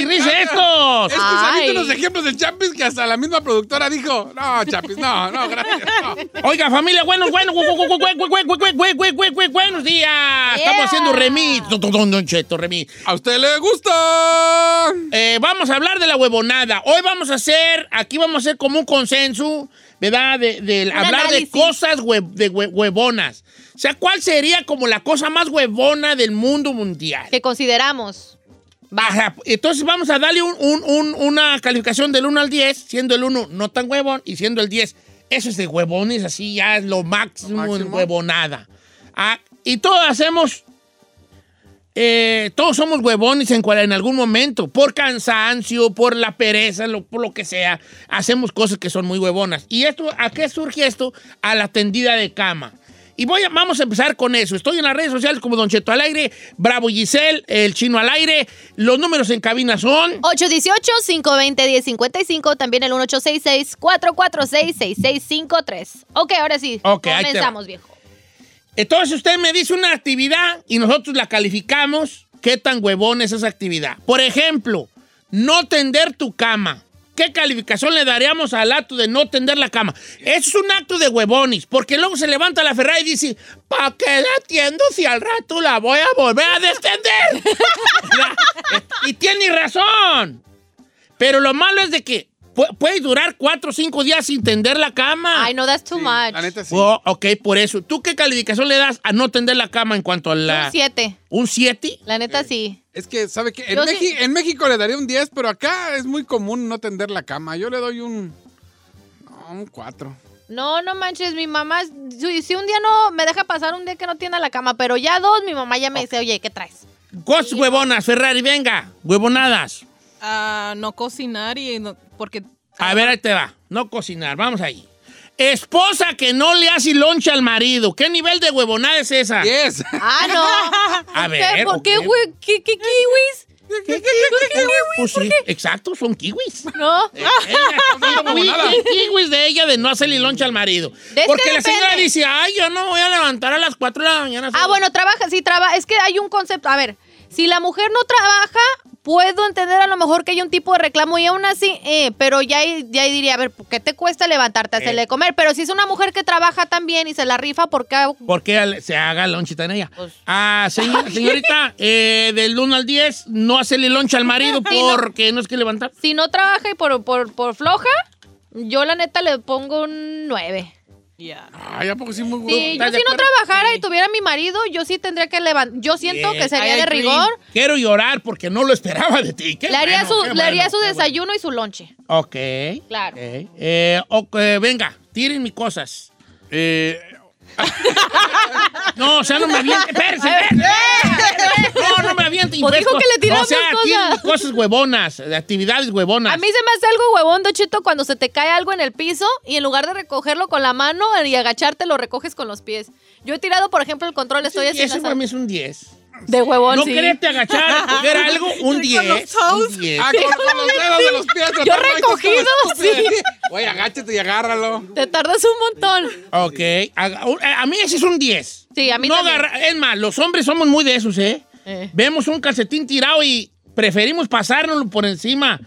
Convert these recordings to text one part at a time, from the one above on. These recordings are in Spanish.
y risa estos. Es que saliste los ejemplos de Chapis que hasta la misma productora dijo, no, Chapis, no, no, gracias. Oiga, familia, buenos, buenos, buenos días. Estamos haciendo remis. Don Cheto, remis. ¿A usted le gusta? Vamos a hablar de la huevonada. Hoy vamos a hacer, aquí vamos a hacer como un consenso. ¿verdad? De, hablar de cosas hue, de huevonas. O sea, ¿cuál sería como la cosa más huevona del mundo mundial? Que consideramos. Entonces vamos a darle un- un- un- una calificación del 1 al 10, siendo el 1 no tan huevón y siendo el 10, eso es de huevones, así ya es lo máximo, en máximo? huevonada. Ah, y todos hacemos, eh, todos somos huevones en, cual- en algún momento, por cansancio, por la pereza, lo- por lo que sea, hacemos cosas que son muy huevonas. ¿Y esto, a qué surge esto? A la tendida de cama. Y voy a- vamos a empezar con eso. Estoy en las redes sociales como Don Cheto al aire, Bravo Giselle, el chino al aire. Los números en cabina son. 818-520-1055, también el 1866-446-6653. Ok, ahora sí. Ok, ahí te Comenzamos, viejo. Entonces usted me dice una actividad y nosotros la calificamos. ¿Qué tan huevón es esa actividad? Por ejemplo, no tender tu cama. ¿Qué calificación le daríamos al acto de no tender la cama? Eso es un acto de huevones, porque luego se levanta la Ferrari y dice, ¿para qué la tiendo si al rato la voy a volver a descender? y tiene razón. Pero lo malo es de que pu- puede durar cuatro o cinco días sin tender la cama. Ay, no, that's too Sí, much. La neta sí. Oh, ok, por eso. ¿Tú qué calificación le das a no tender la cama en cuanto a la... Un 7. ¿Un 7? La neta, sí. Es que, ¿sabe qué? En, sí- en México le daría un 10, pero acá es muy común no tender la cama. Yo le doy un... no, un 4. No, no manches, mi mamá, si, si un día no me deja pasar un día que no tienda la cama, pero ya dos, mi mamá ya me dice, oye, ¿qué traes? Cosas huevonas, Ferrari, venga. Huevonadas. a no cocinar y no- porque A ver, ahí te va. No cocinar, vamos ahí. Esposa que no le hace loncha al marido. ¿Qué nivel de huevonada es esa? 10. Ah, no. A ¿Por ver, qué? ¿Por qué? ¿Qué, qué kiwis? Pues sí, exacto, son kiwis. No. Eh, ki- kiwis de ella de no hacerle loncha al marido. que Porque la señora dice, ay, yo no voy a levantar a las 4 de la mañana. Ah, bueno, trabaja, sí, trabaja. Es que hay un concepto. A ver, si la mujer no trabaja, puedo entender a lo mejor que hay un tipo de reclamo y aún así, eh, pero ya, ya diría, a ver, ¿por qué te cuesta levantarte a Eh. hacerle comer? Pero si es una mujer que trabaja también y se la rifa, ¿por qué? ¿Por qué se haga lonchita en ella? Pues- Ah, señor- señorita, eh, del 1 al 10, no hacerle loncha al marido no. porque no es que levantar. Si no trabaja y por, por, por floja, yo la neta le pongo un 9. Ya. Ay, ¿a poco sí muy Sí, yo ¿Estás de si no trabajara Sí. y tuviera mi marido, yo sí tendría que levantar. Yo siento Bien. que sería de rigor. Quiero llorar porque no lo esperaba de ti. Qué Le haría bueno, su, qué le haría bueno, su qué desayuno y su lonche. Ok. Claro. ok. Eh, ok, venga, tiren mis cosas. Eh, No, o sea, no me avienten. Espérense, espérense. Avienten. Pues dijo que le tiramos O sea, cosas. cosas huevonas, de actividades huevonas. A mí se me hace algo huevón, Dochito, cuando se te cae algo en el piso y en lugar de recogerlo con la mano y agacharte, lo recoges con los pies. Yo he tirado, por ejemplo, el control, estoy Sí, haciendo Eso para mí es un 10. de huevón, No sí. quererte agachar a coger algo, un 10. los toes. Un 10. ah, con, con los dedos de los pies. Yo recogido, sí. Oye, agáchate y agárralo. Te tardas un montón. Ok. A, a mí ese es un 10. Sí, a mí no también. agarra- Es más, los hombres somos muy de esos, ¿eh? Eh. Vemos un calcetín tirado y preferimos pasárnoslo por encima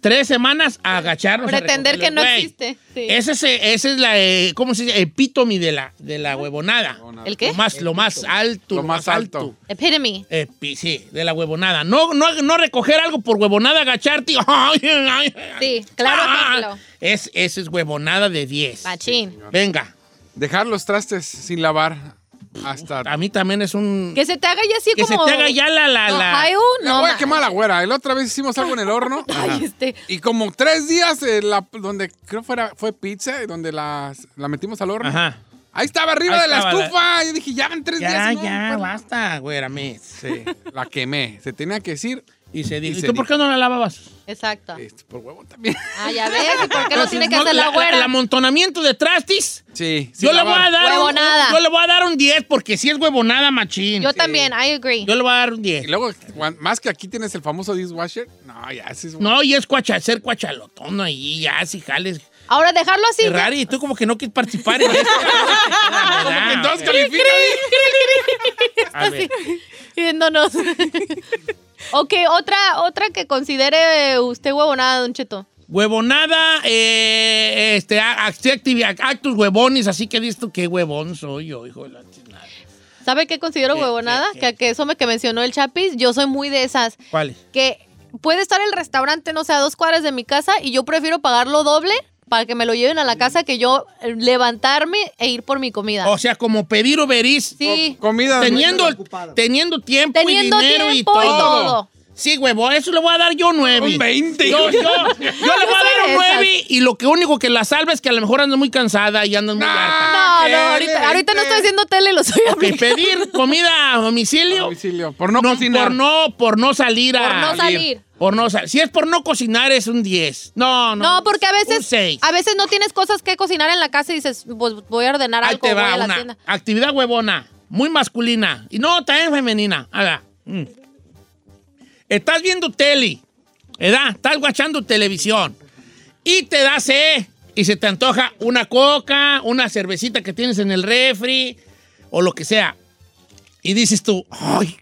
tres semanas a agacharnos. a Pretender que no existe. Sí. Ese es, ese es la, eh, ¿cómo se dice? Epítome de la, de la huevonada. ¿El qué? Lo más, lo más alto. Lo más alto. Epitome. Epi- sí, de la huevonada. No, no, no recoger algo por huevonada, agacharte. y- ay, ay, ay. Sí, claro Ah, es, ese es huevonada de 10. Machín. Venga, Dejar los trastes sin lavar hasta... a mí también es un... Que se te haga ya así Que se como... te haga ya la... la, la- uh, La no, voy a ma- quemar la güera. La otra vez hicimos algo en el horno. Ay, este... Y como tres días, eh, la- donde creo fuera, fue pizza, y donde la, la metimos al horno. Ajá. Ahí estaba arriba Ahí de la estaba la- estufa. Yo dije, ya van tres Ya, días. ya, pues, basta, güérame. Sí, la quemé. Se tenía que decir. Y se dijo, Y ¿y se tú por qué no la lavabas? Exacto. este, por huevo también. Ah, ya ves, ¿y por qué Entonces, tiene que no, hacer la güera? El amontonamiento de trastis, Sí, yo le, voy a dar un, yo le voy a dar un 10 porque si es huevonada, machín. Yo también, I agree. Yo le voy a dar un Y 10. luego, cuan- más que aquí tienes el famoso dishwasher. No, ya, es. No, y es cuacha, ser cuachalotón ahí, ya, si jales. Ahora dejarlo así. Ferrari, tú como que no quieres participar en esto. Como que entonces ¿verdad? califica. A ver. Viéndonos. Ok, otra, otra que considere usted huevonada, Don Cheto. Huevonada, eh, este, actos huevones, así que visto qué huevón soy yo, hijo de la chinada. ¿Sabe qué considero ¿Qué, huevonada? qué, qué? Que, que eso me que mencionó el Chapis, yo soy muy de esas. ¿Cuál es? Que puede estar el restaurante, no sé, a dos cuadras de mi casa y yo prefiero pagarlo doble para que me lo lleven a la casa que yo eh, levantarme e ir por mi comida. O sea, como pedir Uber Eats, sí, Comida. teniendo, teniendo tiempo teniendo y dinero tiempo y y todo. todo. Sí, huevo, eso le voy a dar yo nueve. Un 20. Yo, yo, yo le voy a dar un nueve y lo que único que la salva es que a lo mejor andas muy cansada y andas muy Nah. harta. No, ¿qué no, ahorita, ahorita no estoy haciendo tele, lo estoy aplicando. pedir comida a domicilio, Domicilio. Por no, no, cocinar. por no, por no salir a... Por no salir. Por no Si es por no cocinar, es un 10. No, no. No, porque a Un veces, 6. a veces no tienes cosas que cocinar en la casa y dices, pues voy a ordenar Ahí algo, te voy va a la una tienda. actividad huevona, muy masculina. Y no, también femenina. Haga. Mm. Estás viendo tele, ¿verdad? Estás guachando televisión. Y te da sed. Y se te antoja una coca, una cervecita que tienes en el refri, o lo que sea. Y dices tú, ay,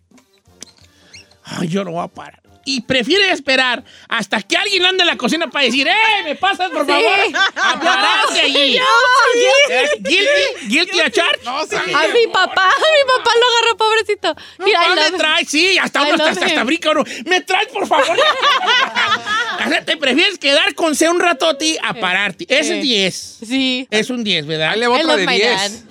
ay, yo no voy a parar. Y prefieres esperar hasta que alguien ande en la cocina para decir, ¡eh, me pasas, por favor! ¡A pararte allí! ¿Eh? ¿Guilty? ¿Guilty a charge? No, sí. A mi papá, a mi papá lo agarró, pobrecito. Mira, I ¿Dónde love him. traes? Sí, hasta uno hasta, hasta, him. brinca uno. ¿Me traes, por favor? o sea, te prefieres quedar con C un ratote a pararte. Es 10. Sí. Es un 10, ¿verdad? Ahí le va otra de my 10.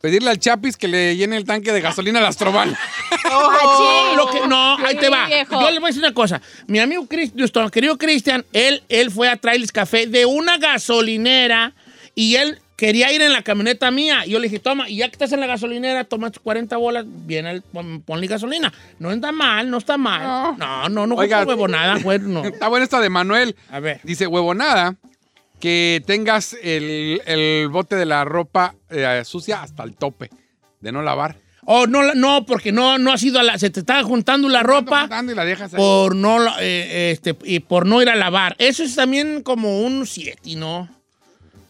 Pedirle al Chapis que le llene el tanque de gasolina a las Astroban. Oh, lo que, no, ahí te va. viejo. Yo le voy a decir una cosa. Mi amigo Chris, nuestro querido Cristian, él, él fue a traerles café de una gasolinera y él quería ir en la camioneta mía. Y yo le dije, toma, y ya que estás en la gasolinera, toma tus 40 bolas, viene, el, pon- ponle gasolina. No está mal, no está mal. No, no, no, Oiga. no huevo nada, güey, no. Está buena esta de Manuel. A ver. Dice, huevonada, que tengas el, el bote de la ropa eh, sucia hasta el tope, de no lavar. Oh, no, no, porque no, no ha sido a la, se te está juntando la ropa Juntando y la dejas ahí. por no, eh, este, y por no ir a lavar. Eso es también como un 7, ¿no?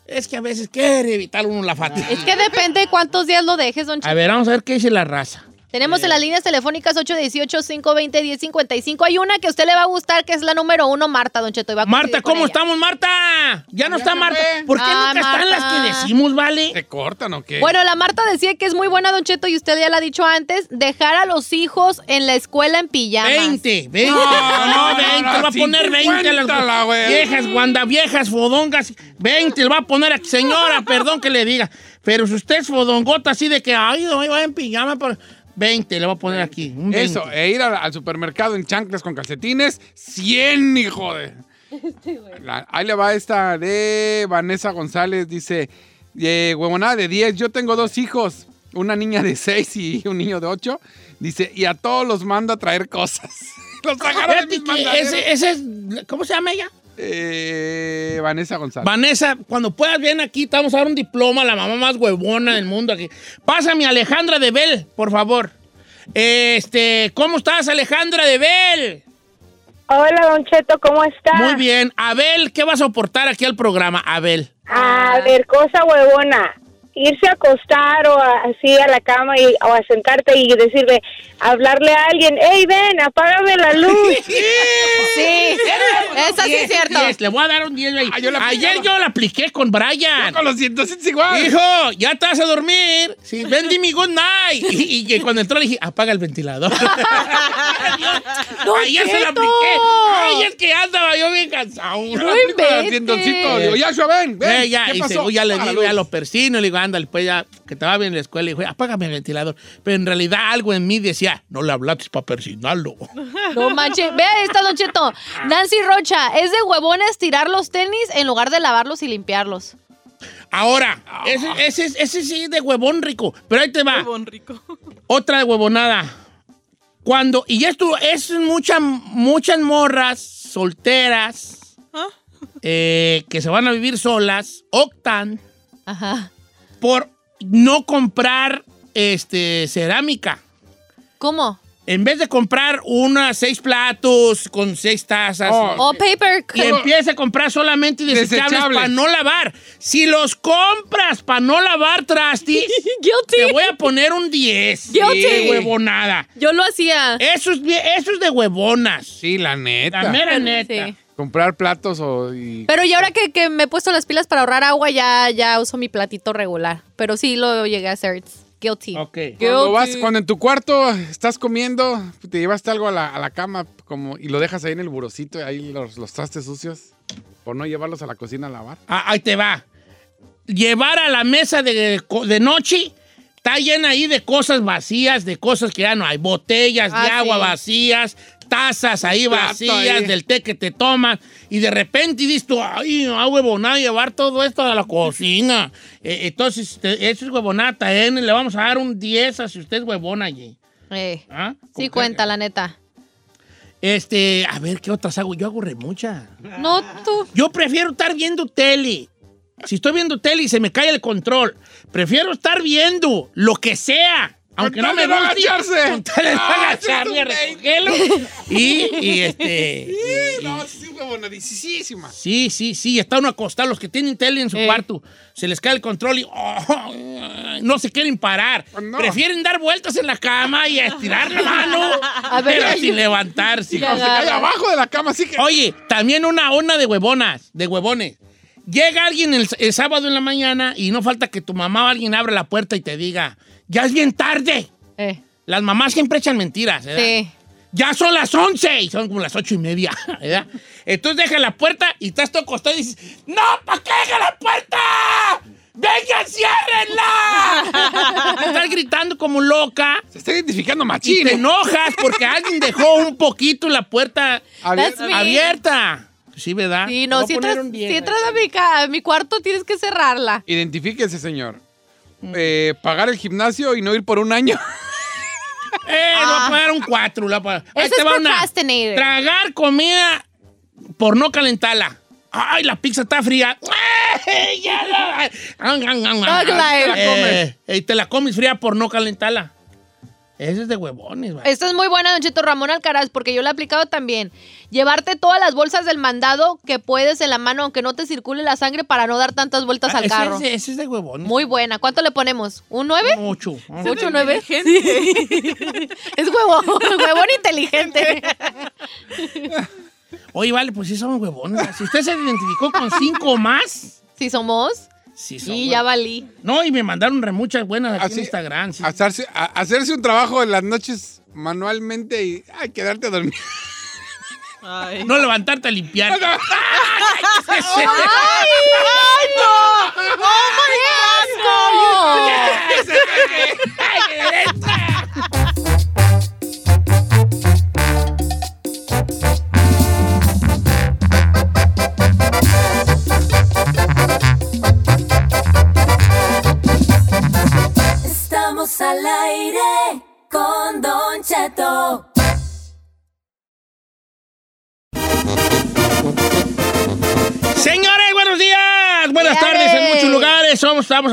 Es que a veces quiere evitar uno la fatiga. Es que depende de cuántos días lo dejes, don A Cheto. ver, vamos a ver qué dice la raza. Tenemos en las líneas telefónicas 818-520-1055. Hay una que a usted le va a gustar, que es la número uno, Marta, don Cheto. va a Marta, ¿cómo ella. estamos, Marta? Ya no Ya está Marta. ¿Por qué Ah, nunca están las que decimos, vale? ¿Se cortan o qué? Bueno, la Marta decía que es muy buena, Don Cheto, y usted ya lo ha dicho antes, dejar a los hijos en la escuela en pijamas. 20, 20. No, No, no, 20. no, le va a poner 20 a las güey. viejas, guanda, viejas, fodongas. 20 le va a poner aquí. Señora, perdón que le diga. Pero si usted es fodongota así de que, ay, no, va en pijama, pero 20 le va a poner aquí. Un 20. Eso, e ir al, al supermercado en chanclas con calcetines, 100, hijo de... La- ahí le va esta de Vanessa González, dice, eh, huevonada de 10, yo tengo dos hijos, una niña de 6 y un niño de 8, dice, y a todos los mando a traer cosas. los sacaron de mis que ese, ese es, ¿cómo se llama ella? Eh, Vanessa González. Vanessa, cuando puedas, ven aquí, te vamos a dar un diploma a la mamá más huevona del mundo aquí. Pásame a Alejandra de Bel, por favor. Este, ¿cómo estás, Alejandra de Bel? Hola, Don Cheto, ¿cómo está? Muy bien. Abel, ¿qué vas a aportar aquí al programa? Abel. A ver, cosa huevona. Irse a acostar o a- así a la cama y, o a sentarte y decirle, hablarle a alguien, hey, ven, apágame la luz. Sí, eso sí es cierto. 10, le voy a dar un 10 ahí. Ah, yo Ayer yo la apliqué con Brian. Con los 107 igual. Hijo, ya te vas a dormir. Sí, ven, mi good night. Y, y que cuando entró le dije, apaga el ventilador. Don Ayer se la apliqué. Ay, es que andaba yo bien cansado. No inventes. 107. Digo, Yashua, ven, ven. Eh, ya, ¿Qué y pasó? se- ya le digo, ya lo persino, le digo, ándale, pues ya, que te va bien en la escuela. Y dijo, apágame el ventilador. Pero en realidad algo en mí decía, no le hablaste para persinarlo. No manches. Vea esta, Don Cheto. Nancy Rocha, es de huevones tirar los tenis en lugar de lavarlos y limpiarlos. Ahora, ese, ese, ese sí de huevón rico. Pero ahí te va. Bon rico. Otra de huevonada. Cuando, y esto es muchas, muchas morras solteras Ah. eh, que se van a vivir solas, optan Ajá. Por no comprar este, cerámica. ¿Cómo? en vez de comprar unas seis platos con seis tazas, Oh. Oh, paper. y empiece a comprar solamente desechables Desechables. para no lavar. Si los compras para no lavar trastis, te voy a poner un 10. Guilty. De huevonada. Yo lo hacía. Eso es, bien- eso es de huevonas. Sí, la neta. La mera neta. Sí. Comprar platos o... y- Pero y ahora que, que me he puesto las pilas para ahorrar agua, ya, ya uso mi platito regular. Pero sí lo llegué a hacer. It's guilty. Ok. Cuando, vas, cuando en tu cuarto estás comiendo, te llevaste algo a la, a la cama como, y lo dejas ahí en el burocito, y ahí los, los trastes sucios, por no llevarlos a la cocina a lavar. Ah, ahí te va. Llevar a la mesa de, de noche está llena ahí de cosas vacías, de cosas que ya no hay. Botellas de Ah, agua sí. vacías, tazas ahí vacías ahí. del té que te tomas. Y de repente dices tú, ay, no, huevonada, llevar todo esto a la cocina. Eh, entonces, te- eso es huevonata, ¿eh? Le vamos a dar un 10 a si usted es huevona allí. Eh, ¿Ah? sí ¿Cómo que- cuenta, la neta. Este, a ver, ¿qué otras hago? Yo hago re muchas. No tú. Yo prefiero estar viendo tele. Si estoy viendo tele y se me cae el control, prefiero estar viendo lo que sea. Aunque no me guste. agacharse. Con tal de no Ah, agacharme a un recogerlo. Y, y este. y- No, sí, huevonadicísima. Sí, sí, sí, está uno acostado. Los que tienen tele en su Eh. cuarto, se les cae el control y oh, no se quieren parar. No. Prefieren dar vueltas en la cama y estirar la mano, A ver, pero sin levantarse. Se cae abajo de la cama, así que... Oye, también una onda de huevonas, de huevones. Llega alguien el, el sábado en la mañana y no falta que tu mamá o alguien abra la puerta y te diga, ya es bien tarde. Eh, Las mamás siempre echan mentiras, ¿verdad? sí. Ya son las 11 y son como las ocho y media, ¿verdad? Entonces deja la puerta y estás todo acostado y dices, ¡No, ¿para qué deja la puerta! ¡Venga, ciérrenla! estás gritando como loca Se está identificando y machín. te ¿eh? enojas porque alguien dejó un poquito la puerta me. abierta. Sí, ¿verdad? Sí, no, si entras, un 10, si entras a, mi, a mi cuarto tienes que cerrarla. Identifíquese, señor. Eh, pagar el gimnasio y no ir por un año. Eh, le voy a poner un 4. Eso es procrastinator. Tragar comida por no calentarla. Ay, la pizza está fría. ¡Ay, ya la- Dog life. Eh, eh, te la comes fría por no calentarla. Ese es de huevones, güey. Esta es muy buena, Don Cheto Ramón Alcaraz, porque yo la he aplicado también. Llevarte todas las bolsas del mandado que puedes en la mano, aunque no te circule la sangre, para no dar tantas vueltas Ah, al ese, carro. ese- ese es de huevones. Muy buena. ¿Cuánto le ponemos? ¿Un 9? Mucho. ¿Ocho, nueve? es huevón, huevón inteligente. Oye, vale, pues sí son huevones. Si usted se identificó con cinco más, Si somos. Sí son Sí, ya valí. No, y me mandaron re muchas buenas aquí Así- en Instagram. sí. Hacerse, a- hacerse un trabajo en las noches manualmente y ay, quedarte a dormir. Ay. No levantarte a limpiar. Estamos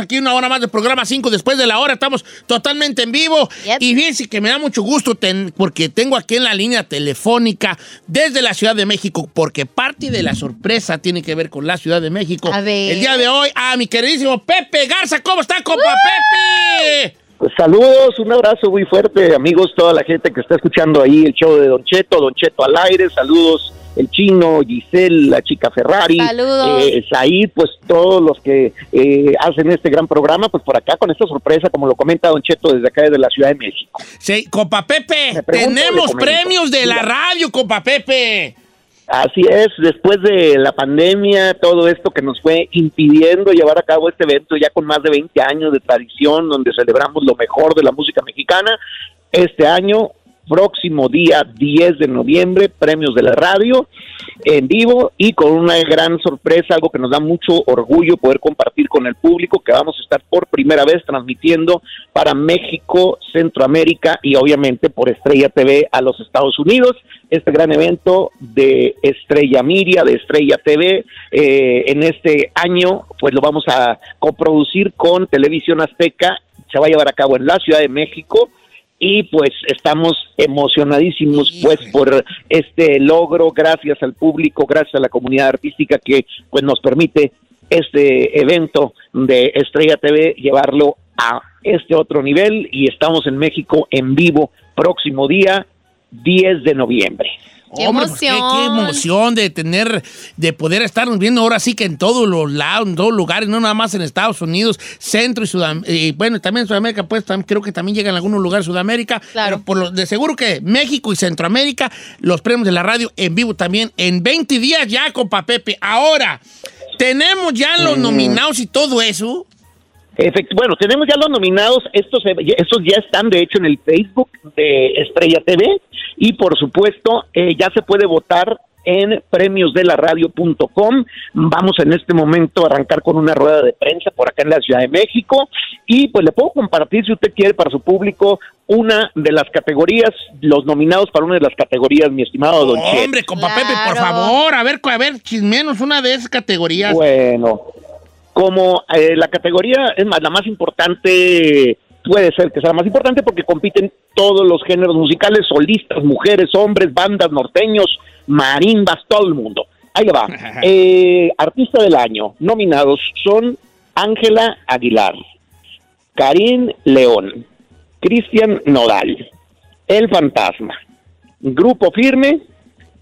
aquí una hora más del programa 5 después de la hora. Estamos totalmente en vivo. Yep. Y fíjense que me da mucho gusto ten- porque tengo aquí en la línea telefónica desde la Ciudad de México, porque parte de la sorpresa tiene que ver con la Ciudad de México. A ver. El día de hoy, a mi queridísimo Pepe Garza. ¿Cómo está, compa Pepe? Pues saludos, un abrazo muy fuerte, amigos, toda la gente que está escuchando ahí el show de Don Cheto, Don Cheto al aire, saludos el chino, Giselle, la chica Ferrari, Saludos. eh, Said, pues todos los que eh, hacen este gran programa, pues por acá con esta sorpresa, como lo comenta Don Cheto desde acá desde la Ciudad de México. Sí, compa Pepe, pregunto, tenemos premios de la radio, compa Pepe. Así es, después de la pandemia, todo esto que nos fue impidiendo llevar a cabo este evento ya con más de 20 años de tradición, donde celebramos lo mejor de la música mexicana, este año, próximo día 10 de noviembre, premios de la radio en vivo y con una gran sorpresa, algo que nos da mucho orgullo poder compartir con el público, que vamos a estar por primera vez transmitiendo para México, Centroamérica y obviamente por Estrella TV a los Estados Unidos. Este gran evento de Estrella Miria, de Estrella TV, eh, en este año, pues lo vamos a coproducir con Televisión Azteca. Se va a llevar a cabo en la Ciudad de México y pues estamos emocionadísimos pues por este logro gracias al público, gracias a la comunidad artística que pues nos permite este evento de Estrella TV llevarlo a este otro nivel y estamos en México en vivo próximo día 10 de noviembre. ¡Qué Hombre, pues, qué- qué, emoción! emoción de tener, de poder estarnos viendo ahora sí que en todos los lados, en todos lugares, no nada más en Estados Unidos, Centro y Sudamérica, y bueno, también en Sudamérica, pues creo que también llegan a algunos lugares de Sudamérica, Claro. pero por lo, de seguro que México y Centroamérica, los premios de la radio en vivo también, en 20 días ya, compa Pepe. Ahora, tenemos ya los nominados y todo eso. Efect- bueno, tenemos ya los nominados, estos, estos ya están de hecho en el Facebook de Estrella TV y por supuesto eh, ya se puede votar en premiosdelaradio.com. Vamos en este momento a arrancar con una rueda de prensa por acá en la Ciudad de México y pues le puedo compartir si usted quiere para su público una de las categorías, los nominados para una de las categorías, mi estimado Don. Hombre, compa Pepe, por favor, a ver, a ver, chismenos una de esas categorías. Bueno, como eh, la categoría es más, la más importante, puede ser que sea la más importante porque compiten todos los géneros musicales, solistas, mujeres, hombres, bandas, norteños, marimbas, todo el mundo. Ahí va. Eh, artista del año, nominados son Ángela Aguilar, Karim León, Cristian Nodal, El Fantasma, Grupo Firme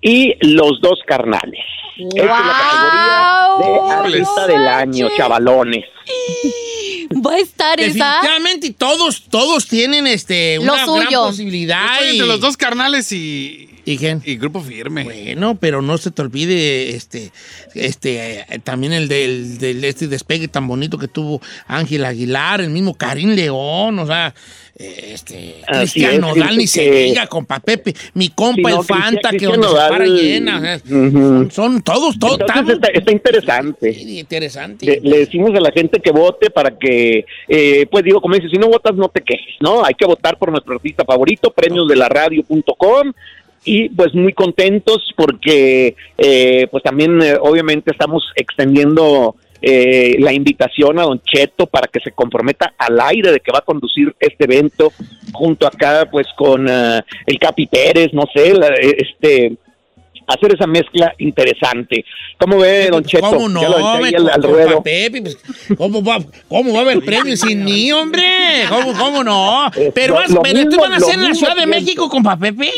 y Los Dos Carnales. Esta es la categoría de artista del año, chavalones. Va a estar esa. Definitivamente y todos, todos tienen este, Lo una gran suyo. posibilidad. Estoy y- entre los dos carnales y, ¿Y quién? y Grupo Firme. Bueno, pero no se te olvide este, este, eh, también el del, del este despegue tan bonito que tuvo Ángel Aguilar, el mismo Karim León, o sea, eh, este, Así Cristian es, Nodal, ni se diga, compa Pepe, mi compa Sí, no, el Fanta, Cristian- que donde Cristian se para Nodal, llena, o sea, ujú. son todos, todos, Entonces está, está interesante. Sí, interesante. Le, le decimos a la gente que vote para que, eh, pues digo, como dice, si no votas no te quejes, ¿no? Hay que votar por nuestro artista favorito, premiosdelaradio.com y pues muy contentos porque eh, pues también eh, obviamente estamos extendiendo eh, la invitación a Don Cheto para que se comprometa al aire de que va a conducir este evento junto acá pues con eh, el Capi Pérez, no sé, la- este hacer esa mezcla interesante. ¿Cómo ve, Don Cheto? ¿Cómo no? Ya lo aventé ahí me- al, al compa ruedo. Pepe, pues, ¿cómo, va, ¿Cómo va a haber premios sin mí, hombre? ¿Cómo, cómo no? Eh, Pero, lo- pero ¿tú mismo- van a hacer en la Ciudad de. México, compa Pepe?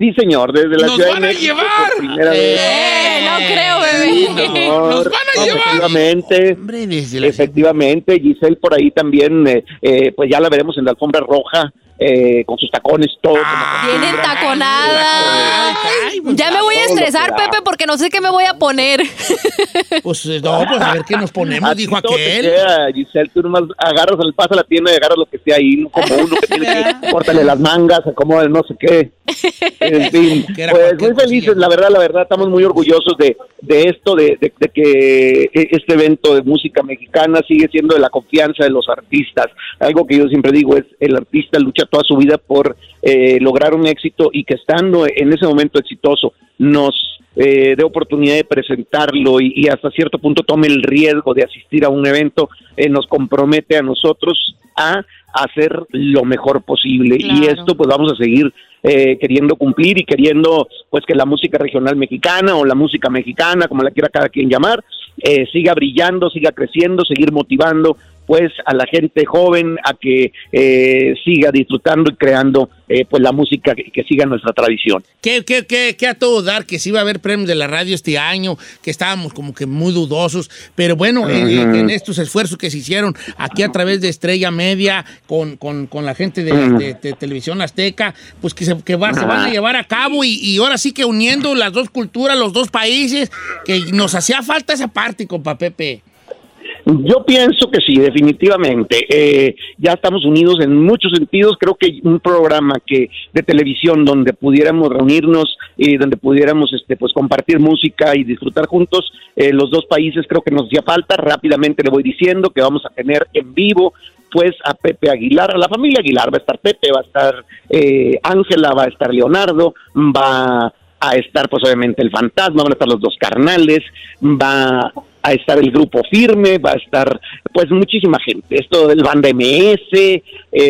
Sí, señor, desde la ¡Nos Ciudad van de a llevar! por primera vez. Eh, no creo, bebé. Sí. Señor, ¡Nos van a llevar! Efectivamente, Hombre, desde la efectivamente, Giselle por ahí también, eh, eh, pues ya la veremos en la alfombra roja, eh, con sus tacones, todo. Ah, ay, pues, Ya me voy a estresar. Pepe, porque no sé qué me voy a poner. Pues eh, no, pues a ver qué nos ponemos, dijo aquel. queda, Giselle, tú nomás agarras, al paso a la tienda y agarras lo que esté ahí, como uno que tiene que cortarle las mangas, acomoda el no sé qué. En fin, pues muy felices, la verdad, la verdad, estamos muy orgullosos de, de esto, de, de- de que eh, este evento de música mexicana sigue siendo de la confianza de los artistas. Algo que yo siempre digo es, el artista lucha toda su vida por eh, lograr un éxito y que estando en ese momento exitoso nos eh, dé oportunidad de presentarlo y, y hasta cierto punto tome el riesgo de asistir a un evento, eh, nos compromete a nosotros a hacer lo mejor posible. Y esto pues vamos a seguir eh, queriendo cumplir y queriendo pues que la música regional mexicana o la música mexicana, como la quiera cada quien llamar, eh, siga brillando, siga creciendo, seguir motivando pues a la gente joven a que eh, siga disfrutando y creando eh, pues la música que, que siga nuestra tradición. ¿Qué, qué, qué, qué a todo dar? Que sí iba a haber premios de la radio este año, que estábamos como que muy dudosos, pero bueno, en, en- en estos esfuerzos que se hicieron aquí a través de Estrella Media con, con- con la gente de, de- de Televisión Azteca, pues que, se, que va- se van a llevar a cabo y, y ahora sí que uniendo las dos culturas, los dos países, que nos hacía falta esa parte, compa Pepe. Yo pienso que sí, definitivamente. Eh, ya estamos unidos en muchos sentidos. Creo que un programa que de televisión donde pudiéramos reunirnos y donde pudiéramos, este, pues compartir música y disfrutar juntos, eh, los dos países creo que nos hacía falta. Rápidamente le voy diciendo que vamos a tener en vivo pues a Pepe Aguilar, a la familia Aguilar, va a estar Pepe, va a estar eh, Ángela, va a estar Leonardo, va a estar pues obviamente el fantasma, van a estar los dos carnales, va a estar el grupo firme, va a estar pues muchísima gente. Esto del banda MS, eh,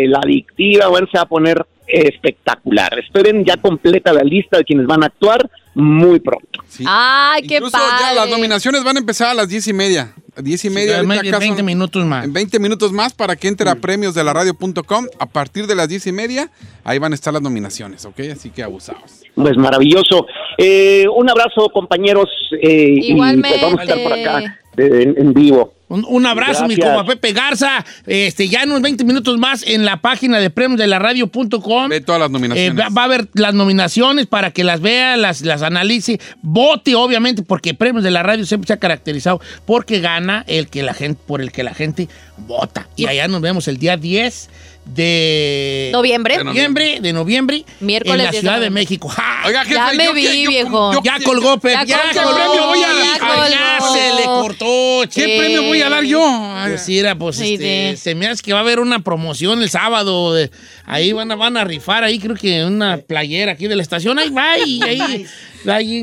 la adictiva, bueno, se va a poner espectacular. Esperen ya completa la lista de quienes van a actuar muy pronto. Sí. Ay, qué Incluso ya padre. las nominaciones van a empezar a las diez y media. A diez y media. acá 20 son- minutos más. En 20 minutos más para que entre a premios de la radio.com. A partir de las diez y media, ahí van a estar las nominaciones, ¿ok? Así que abusados. Pues maravilloso. Eh, un abrazo compañeros eh, y Igualmente. pues, vamos a estar por acá eh, en, en vivo. Un, un abrazo, mi compa Pepe Garza. Este, ya en unos 20 minutos más en la página de premios de la radio.com. Ve todas las Eh, nominaciones. va, va a haber las nominaciones para que las vea, las, las analice, vote, obviamente, porque Premios de la Radio siempre se ha caracterizado porque gana el que la gente, por el que la gente vota. Y allá nos vemos el día 10 de Noviembre. De noviembre, de noviembre, Miércoles en la 10 de Ciudad de. México. ¡Ja! Oiga, jefe, Ya me yo vi, yo- viejo. yo- ya colgó, Pepe, Ya ya, colgó, premio voy a ya Ay, ya se le cortó, ¿Qué premio voy a dar yo? Pues mira, pues Sí, este, se me hace que va a haber una promoción el sábado. de- ahí van a, van a rifar ahí, creo que una playera aquí de la estación. Ahí va, y ahí,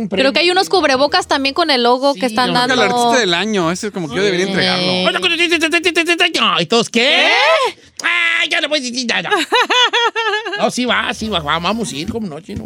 Creo que hay unos cubrebocas también con el logo Sí, que están dando. el artista del año. Ese es como que yo debería entregarlo. ¿Y todos qué? Ah, ya no puedes decir nada. No, sí va, sí va, vamos a ir, como no, chino.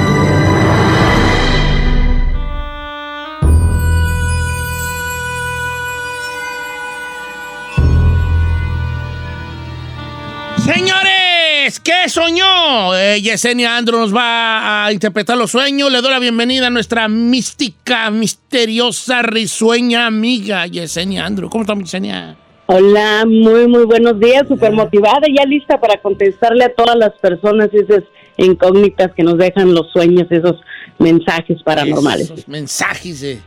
¿Qué soñó? Eh, Yesenia Andro nos va a interpretar los sueños. Le doy la bienvenida a nuestra mística, misteriosa, risueña amiga Yesenia Andro. ¿Cómo estamos, Yesenia? Hola, muy, muy buenos días, súper motivada, ya lista para contestarle a todas las personas esas incógnitas que nos dejan los sueños, esos mensajes paranormales. Esos mensajes de-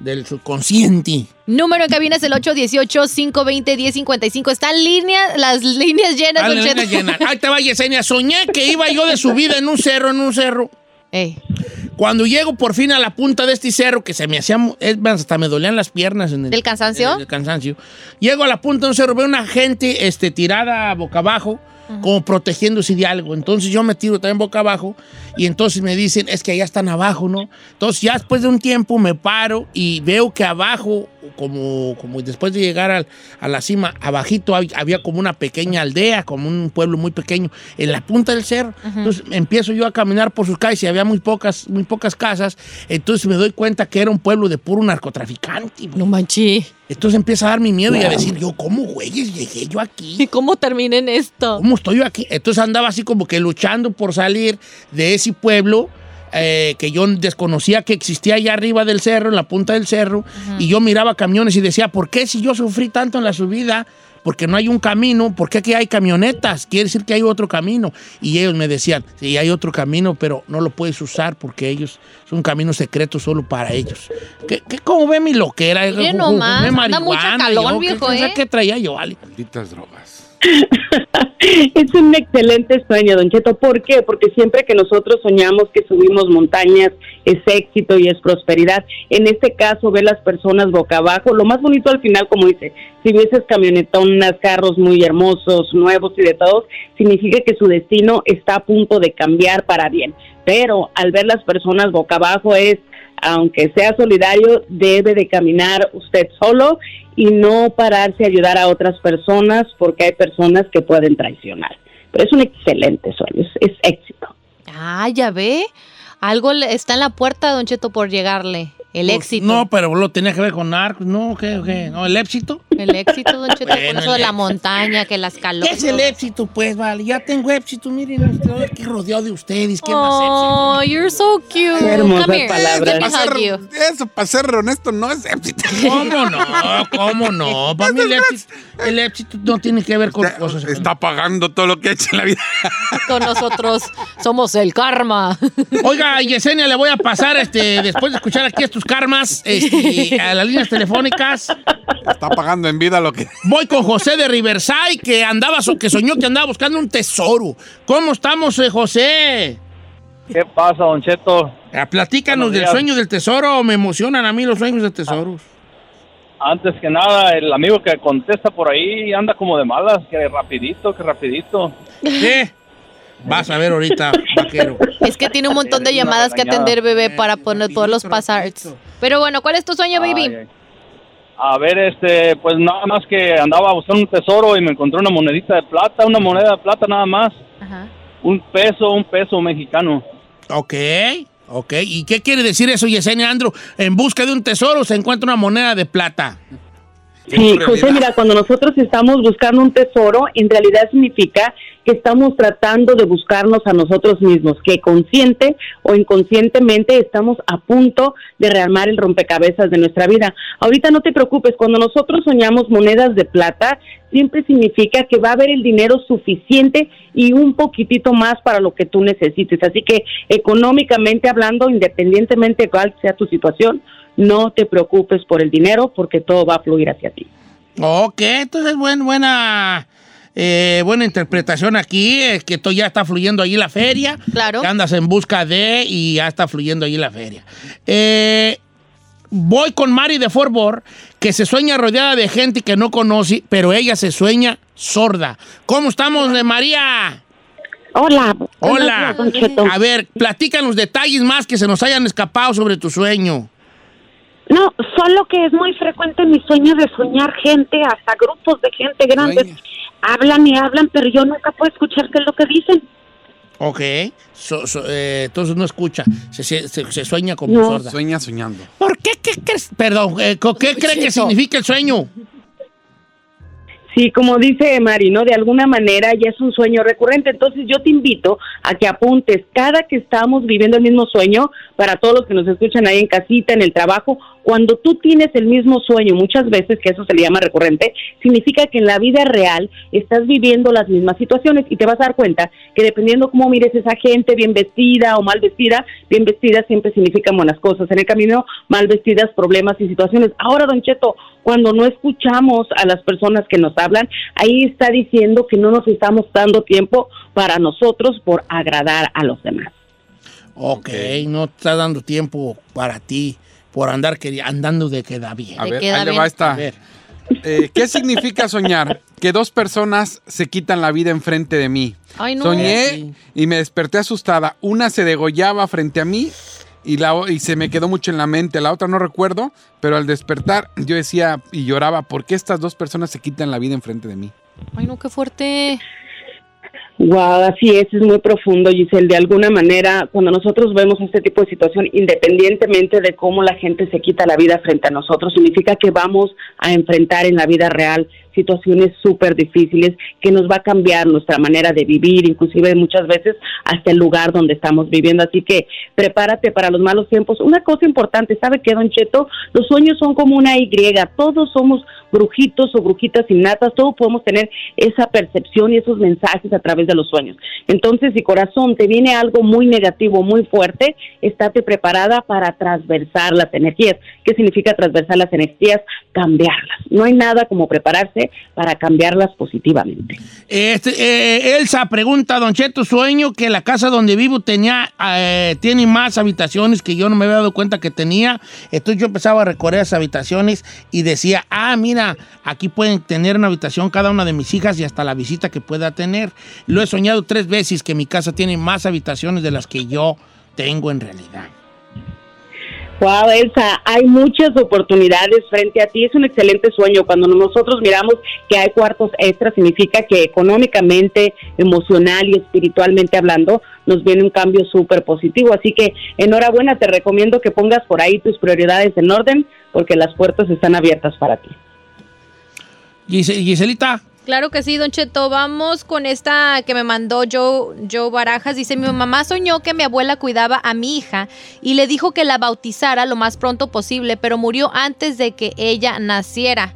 del subconsciente. Número en cabina es el 818-520-1055. Están líneas, las líneas llenas, Dale, Don Cheto. nena, llena. Ahí te va, Yesenia. Soñé que iba yo de subida en un cerro, en un cerro. Ey, Cuando llego por fin a la punta de este cerro, que se me hacía, hasta me dolían las piernas. En el, ¿Del cansancio? en el cansancio. Llego a la punta de un cerro, veo una gente este, tirada boca abajo, como protegiéndose de algo. Entonces yo me tiro también boca abajo y entonces me dicen, es que allá están abajo, ¿no? Entonces ya después de un tiempo me paro y veo que abajo, como, como después de llegar al- a la cima, abajito hab- había como una pequeña aldea, como un pueblo muy pequeño, en la punta del cerro. Entonces empiezo yo a caminar por sus calles y había muy pocas, muy pocas casas. Entonces me doy cuenta que era un pueblo de puro narcotraficante. güey. no manché. Entonces empieza a dar mi miedo y a decir, yo, ¿cómo, güeyes, llegué yo aquí? ¿Y cómo termina en esto? ¿Cómo estoy yo aquí? Entonces andaba así como que luchando por salir de ese pueblo eh, que yo desconocía que existía allá arriba del cerro, en la punta del cerro, y yo miraba camiones y decía, ¿por qué si yo sufrí tanto en la subida? Porque no hay un camino, ¿por qué aquí hay camionetas? Quiere decir que hay otro camino. Y ellos me decían, sí, hay otro camino, pero no lo puedes usar porque ellos son un camino secreto solo para ellos. ¿Qué, qué, ¿Cómo ve mi loquera? Mire nomás, anda mucha marihuana, calor, yo, ¿qué- viejo, qué- ¿eh? ¿Qué traía yo, Ale? Malditas drogas. Es un excelente sueño, Don Cheto. ¿Por qué? Porque siempre que nosotros soñamos que subimos montañas es éxito y es prosperidad. En este caso, ve las personas boca abajo. Lo más bonito al final, como dice, si vieses camionetonas, carros muy hermosos, nuevos y de todos, significa que su destino está a punto de cambiar para bien. Pero al ver las personas boca abajo es aunque sea solidario, debe de caminar usted solo y no pararse a ayudar a otras personas porque hay personas que pueden traicionar. Pero es un excelente sueño, es, éxito. Ah, ya ve. Algo está en la puerta, Don Cheto, por llegarle. El Pues, éxito. No, pero lo tenía que ver con narcos. No, ¿qué, qué? No, el éxito. El éxito, Don Cheto, Bueno, con eso de la montaña, que las ¿Qué calores. es el éxito? Pues vale, ya tengo éxito. Miren, estoy aquí rodeado de ustedes. ¿Qué más éxito? Oh, you're so cute. Qué hermosas Come here. palabras. Para ser- eso, para ser honesto, no es éxito. ¿Cómo no? ¿Cómo no? Para mí el éxito, el éxito no tiene que ver con cosas. Está pagando todo lo que ha hecho en la vida. Con nosotros somos el karma. Oiga, Yesenia, le voy a pasar, este, después de escuchar aquí estos karmas, este, a las líneas telefónicas. Está pagando en vida lo que. Voy con José de Riverside, que andaba, so- que soñó que andaba buscando un tesoro. ¿Cómo estamos, eh, José? ¿Qué pasa, Don Cheto? Ah, Platícanos del sueño del tesoro. Me emocionan a mí los sueños de tesoros. Antes que nada, el amigo que contesta por ahí anda como de malas, que rapidito, que rapidito. ¿Qué? Vas a ver ahorita, vaquero. Es que tiene un montón de llamadas que atender, bebé, para poner todos los passards. Pero bueno, ¿cuál es tu sueño, baby? Ay, ay. A ver, este, pues nada más que andaba buscando un tesoro y me encontré una monedita de plata, una moneda de plata nada más, Ajá. un peso, un peso mexicano. Ok, ok. ¿Y qué quiere decir eso, Yesenia Andrew? En busca de un tesoro se encuentra una moneda de plata. Sí, José, mira, cuando nosotros estamos buscando un tesoro, en realidad significa que estamos tratando de buscarnos a nosotros mismos, que consciente o inconscientemente estamos a punto de rearmar el rompecabezas de nuestra vida. Ahorita no te preocupes, cuando nosotros soñamos monedas de plata, siempre significa que va a haber el dinero suficiente y un poquitito más para lo que tú necesites. Así que económicamente hablando, independientemente de cuál sea tu situación, no te preocupes por el dinero porque todo va a fluir hacia ti. Ok, entonces buen, buena, eh, buena interpretación aquí, es que todo ya está fluyendo allí la feria. Claro. Que andas en busca de y ya está fluyendo allí la feria. Eh, voy con Mari de Fort Worth, que se sueña rodeada de gente que no conoce, pero ella se sueña sorda. ¿Cómo estamos, eh, María? Hola. Hola. Cheto. A ver, platícanos detalles más que se nos hayan escapado sobre tu sueño. No, solo que es muy frecuente mi sueño de soñar gente, hasta grupos de gente grandes. Sueña. Hablan y hablan, pero yo nunca puedo escuchar qué es lo que dicen. Ok, So- so- eh, entonces no escucha, se, se- se- se sueña como No. sorda. Sueña soñando. ¿Por qué? ¿Qué crees? Perdón, eh, co- ¿qué cree que significa el sueño? Sí, como dice Mari, ¿no? De alguna manera ya es un sueño recurrente. Entonces yo te invito a que apuntes cada que estamos viviendo el mismo sueño, para todos los que nos escuchan ahí en casita, en el trabajo, cuando tú tienes el mismo sueño, muchas veces, que eso se le llama recurrente, significa que en la vida real estás viviendo las mismas situaciones y te vas a dar cuenta que dependiendo cómo mires esa gente, bien vestida o mal vestida, bien vestida siempre significan buenas cosas. En el camino, mal vestidas, problemas y situaciones. Ahora, Don Cheto, cuando no escuchamos a las personas que nos hablan, ahí está diciendo que no nos estamos dando tiempo para nosotros por agradar a los demás. Ok, no está dando tiempo para ti por andar queri- andando de queda bien. A ver, queda ahí le va esta. A ver. Eh, ¿Qué significa soñar? Que dos personas se quitan la vida enfrente de mí. Ay, no. Soñé y me desperté asustada. Una se degollaba frente a mí y, la, y se me quedó mucho en la mente. La otra no recuerdo, pero al despertar yo decía y lloraba, ¿por qué estas dos personas se quitan la vida enfrente de mí? Ay, no, qué fuerte. Wow, así es, es muy profundo, Giselle. De alguna manera, cuando nosotros vemos este tipo de situación, independientemente de cómo la gente se quita la vida frente a nosotros, significa que vamos a enfrentar en la vida real situaciones súper difíciles que nos va a cambiar nuestra manera de vivir, inclusive muchas veces hasta el lugar donde estamos viviendo. Así que prepárate para los malos tiempos. Una cosa importante, ¿sabe qué, Don Cheto? Los sueños son como una Y, todos somos brujitos o brujitas innatas, todos podemos tener esa percepción y esos mensajes a través de los sueños. Entonces, si corazón te viene algo muy negativo, muy fuerte, estate preparada para transversar las energías. ¿Qué significa transversar las energías? Cambiarlas. No hay nada como prepararse para cambiarlas positivamente. Este, eh, Elsa pregunta, Don Cheto, sueño que la casa donde vivo tenía, eh, tiene más habitaciones que yo no me había dado cuenta que tenía. Entonces yo empezaba a recorrer esas habitaciones y decía, ah, mira, aquí pueden tener una habitación cada una de mis hijas y hasta la visita que pueda tener. Lo he soñado tres veces que mi casa tiene más habitaciones de las que yo tengo en realidad. Wow, Elsa, hay muchas oportunidades frente a ti. Es un excelente sueño. Cuando nosotros miramos que hay cuartos extras, significa que económicamente, emocional y espiritualmente hablando, nos viene un cambio súper positivo. Así que enhorabuena, te recomiendo que pongas por ahí tus prioridades en orden, porque las puertas están abiertas para ti. Gise- Giselita. Claro que sí, Don Cheto. Vamos con esta que me mandó Joe, Joe Barajas. Dice, mi mamá soñó que mi abuela cuidaba a mi hija y le dijo que la bautizara lo más pronto posible, pero murió antes de que ella naciera.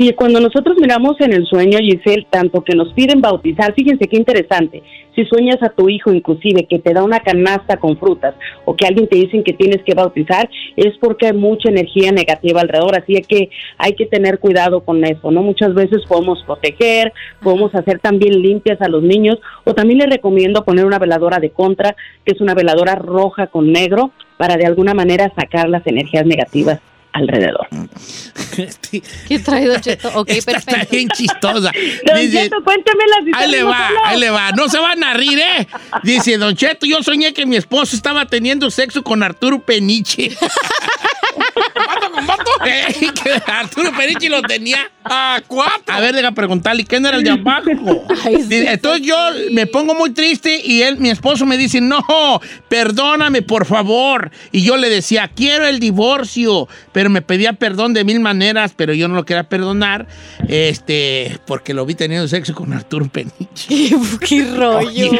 Sí, cuando nosotros miramos en el sueño, Giselle, tanto que nos piden bautizar, fíjense qué interesante. Si sueñas a tu hijo, inclusive, que te da una canasta con frutas o que alguien te dicen que tienes que bautizar, es porque hay mucha energía negativa alrededor. Así que hay que tener cuidado con eso, ¿no? Muchas veces podemos proteger, podemos hacer también limpias a los niños o también les recomiendo poner una veladora de contra, que es una veladora roja con negro, para de alguna manera sacar las energías negativas alrededor. ¿Qué trae Don Cheto? Ok, Esta perfecto. está bien chistosa. Don Dice- Cheto, cuéntame las Ahí le historias, va, no. ahí le va. No se van a rir, ¿eh? Dice, Don Cheto, yo soñé que mi esposo estaba teniendo sexo con Arturo Peniche. Eh, que Arturo Peniche lo tenía a cuatro. A ver, deja preguntarle, ¿quién era el de abajo? Entonces yo me pongo muy triste y él, mi esposo me dice, no, perdóname, por favor. Y yo le decía, quiero el divorcio, pero me pedía perdón de mil maneras, pero yo no lo quería perdonar, este, porque lo vi teniendo sexo con Arturo Peniche. ¿Qué rollo? Oye,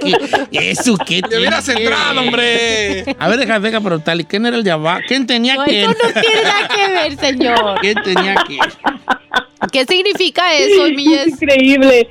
¿qué- ¿Eso qué Te hubieras entrado, hombre. A ver, deja, deja preguntarle, ¿quién era el de abajo? ¿Quién tenía No, que eso no tiene nada que ver, señor. ¿Quién tenía que ¿Qué significa eso, Es Milles? increíble.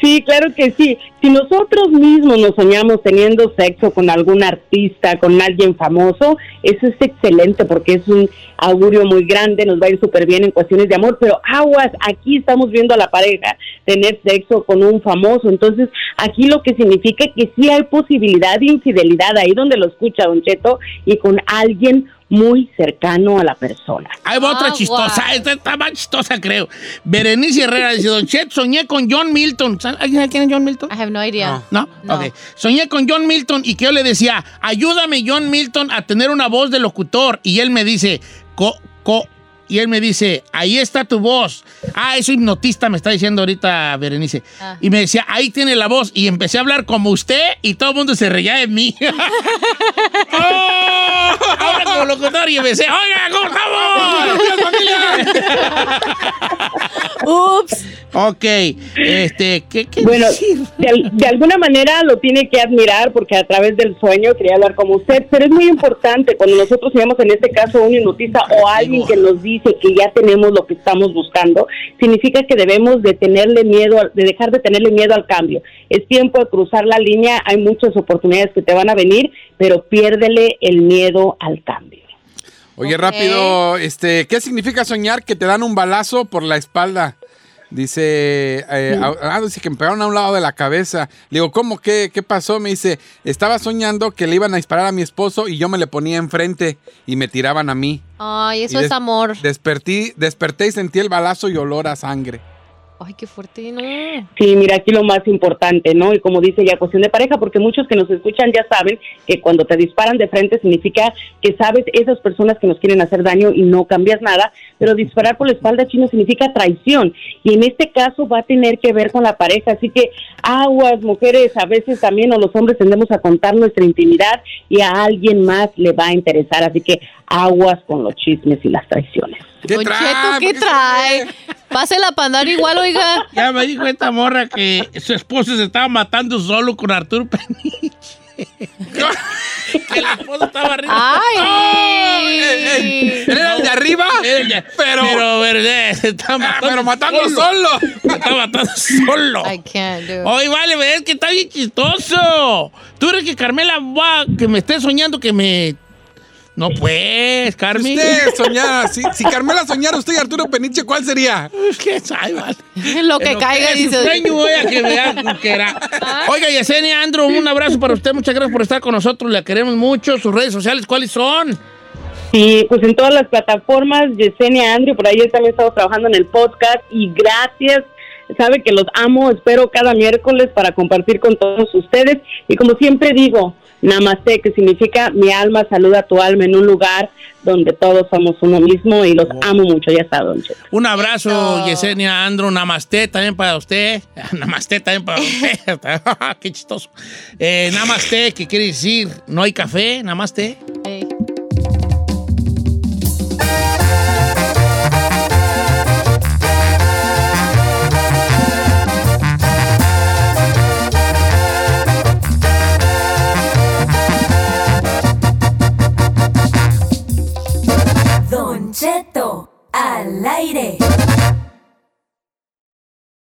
Sí, claro que sí. Si nosotros mismos nos soñamos teniendo sexo con algún artista, con alguien famoso, eso es excelente porque es un augurio muy grande, nos va a ir súper bien en cuestiones de amor, pero aguas, aquí estamos viendo a la pareja tener sexo con un famoso, entonces aquí lo que significa que sí hay posibilidad de infidelidad ahí donde lo escucha Don Cheto y con alguien muy cercano a la persona. Ahí va otra chistosa. Esta está más chistosa, creo. Berenice Herrera dice, Don Chet, soñé con John Milton. ¿Sabe- ¿Alguien sabe quién es John Milton? I have no idea. ¿No? Ok. Soñé con John Milton y que yo le decía, ayúdame, John Milton, a tener una voz de locutor. Y él me dice, co, co. Y él me dice, ahí está tu voz. Ah, eso hipnotista me está diciendo ahorita Berenice. Ah. Y me decía, ahí tiene la voz. Y empecé a hablar como usted y todo el mundo se reía de mí. ¡Oh! Ahora como locutor y empecé, oiga, ¿cómo estamos? Ups. Ok, este, ¿qué, qué Bueno, de, al- de alguna manera lo tiene que admirar porque a través del sueño quería hablar como usted, pero es muy importante cuando nosotros tenemos en este caso un hipnotista o alguien que nos dice que ya tenemos lo que estamos buscando, significa que debemos de tenerle miedo, de dejar de tenerle miedo al cambio. Es tiempo de cruzar la línea, hay muchas oportunidades que te van a venir, pero piérdele el miedo al cambio. Oye, rápido, este, ¿qué significa soñar que te dan un balazo por la espalda? Dice, eh, ah, ah, dice que me pegaron a un lado de la cabeza. Le digo, ¿cómo? ¿Qué, ¿Qué pasó? Me dice, estaba soñando que le iban a disparar a mi esposo y yo me le ponía enfrente y me tiraban a mí. Ay, eso Y es amor. Despertí, desperté y sentí el balazo y olor a sangre. Ay, qué fuerte, no. Sí, mira, aquí lo más importante, ¿no? Y como dice ya, cuestión de pareja, porque muchos que nos escuchan ya saben que cuando te disparan de frente significa que sabes esas personas que nos quieren hacer daño y no cambias nada, pero disparar por la espalda chino significa traición. Y en este caso va a tener que ver con la pareja. Así que aguas, mujeres, a veces también, o los hombres tendemos a contar nuestra intimidad y a alguien más le va a interesar. Así que aguas con los chismes y las traiciones. Don Cheto, ¿qué trae? Pásela para andar igual, oiga. Ya me dijo esta morra que su esposo se estaba matando solo con Arturo Peniche. que el esposo estaba arriba. ¡Ay! ¿Él era el de arriba? Pero, Pero- pero, verdad, se está matando, pero matando solo. Se está matando solo. I can't do it. Oye, vale, es que está bien chistoso. ¿Tú crees que Carmela va, que me esté soñando que me... No pues, Carmen. Usted soñara, si, si Carmela soñara usted y Arturo Peniche, ¿cuál sería? ¿Qué sabe, vale? Lo que Pero caiga, dice. sueño, oiga, que vea lo que era. Oiga, Yesenia, Andrew, un abrazo para usted. Muchas gracias por estar con nosotros. La queremos mucho. Sus redes sociales, ¿cuáles son? Sí, pues en todas las plataformas, Yesenia Andrew, por ahí también estamos trabajando en el podcast y gracias. Sabe que los amo, espero cada miércoles para compartir con todos ustedes. Y como siempre digo, Namaste, que significa mi alma saluda a tu alma en un lugar donde todos somos uno mismo y los amo mucho. Ya está, Don Cheto. Un abrazo, Yesenia Andrew. Namaste también para usted. Namaste también para usted. Qué chistoso. Eh, namaste, ¿qué quiere decir? ¿No hay café? Namaste. al aire.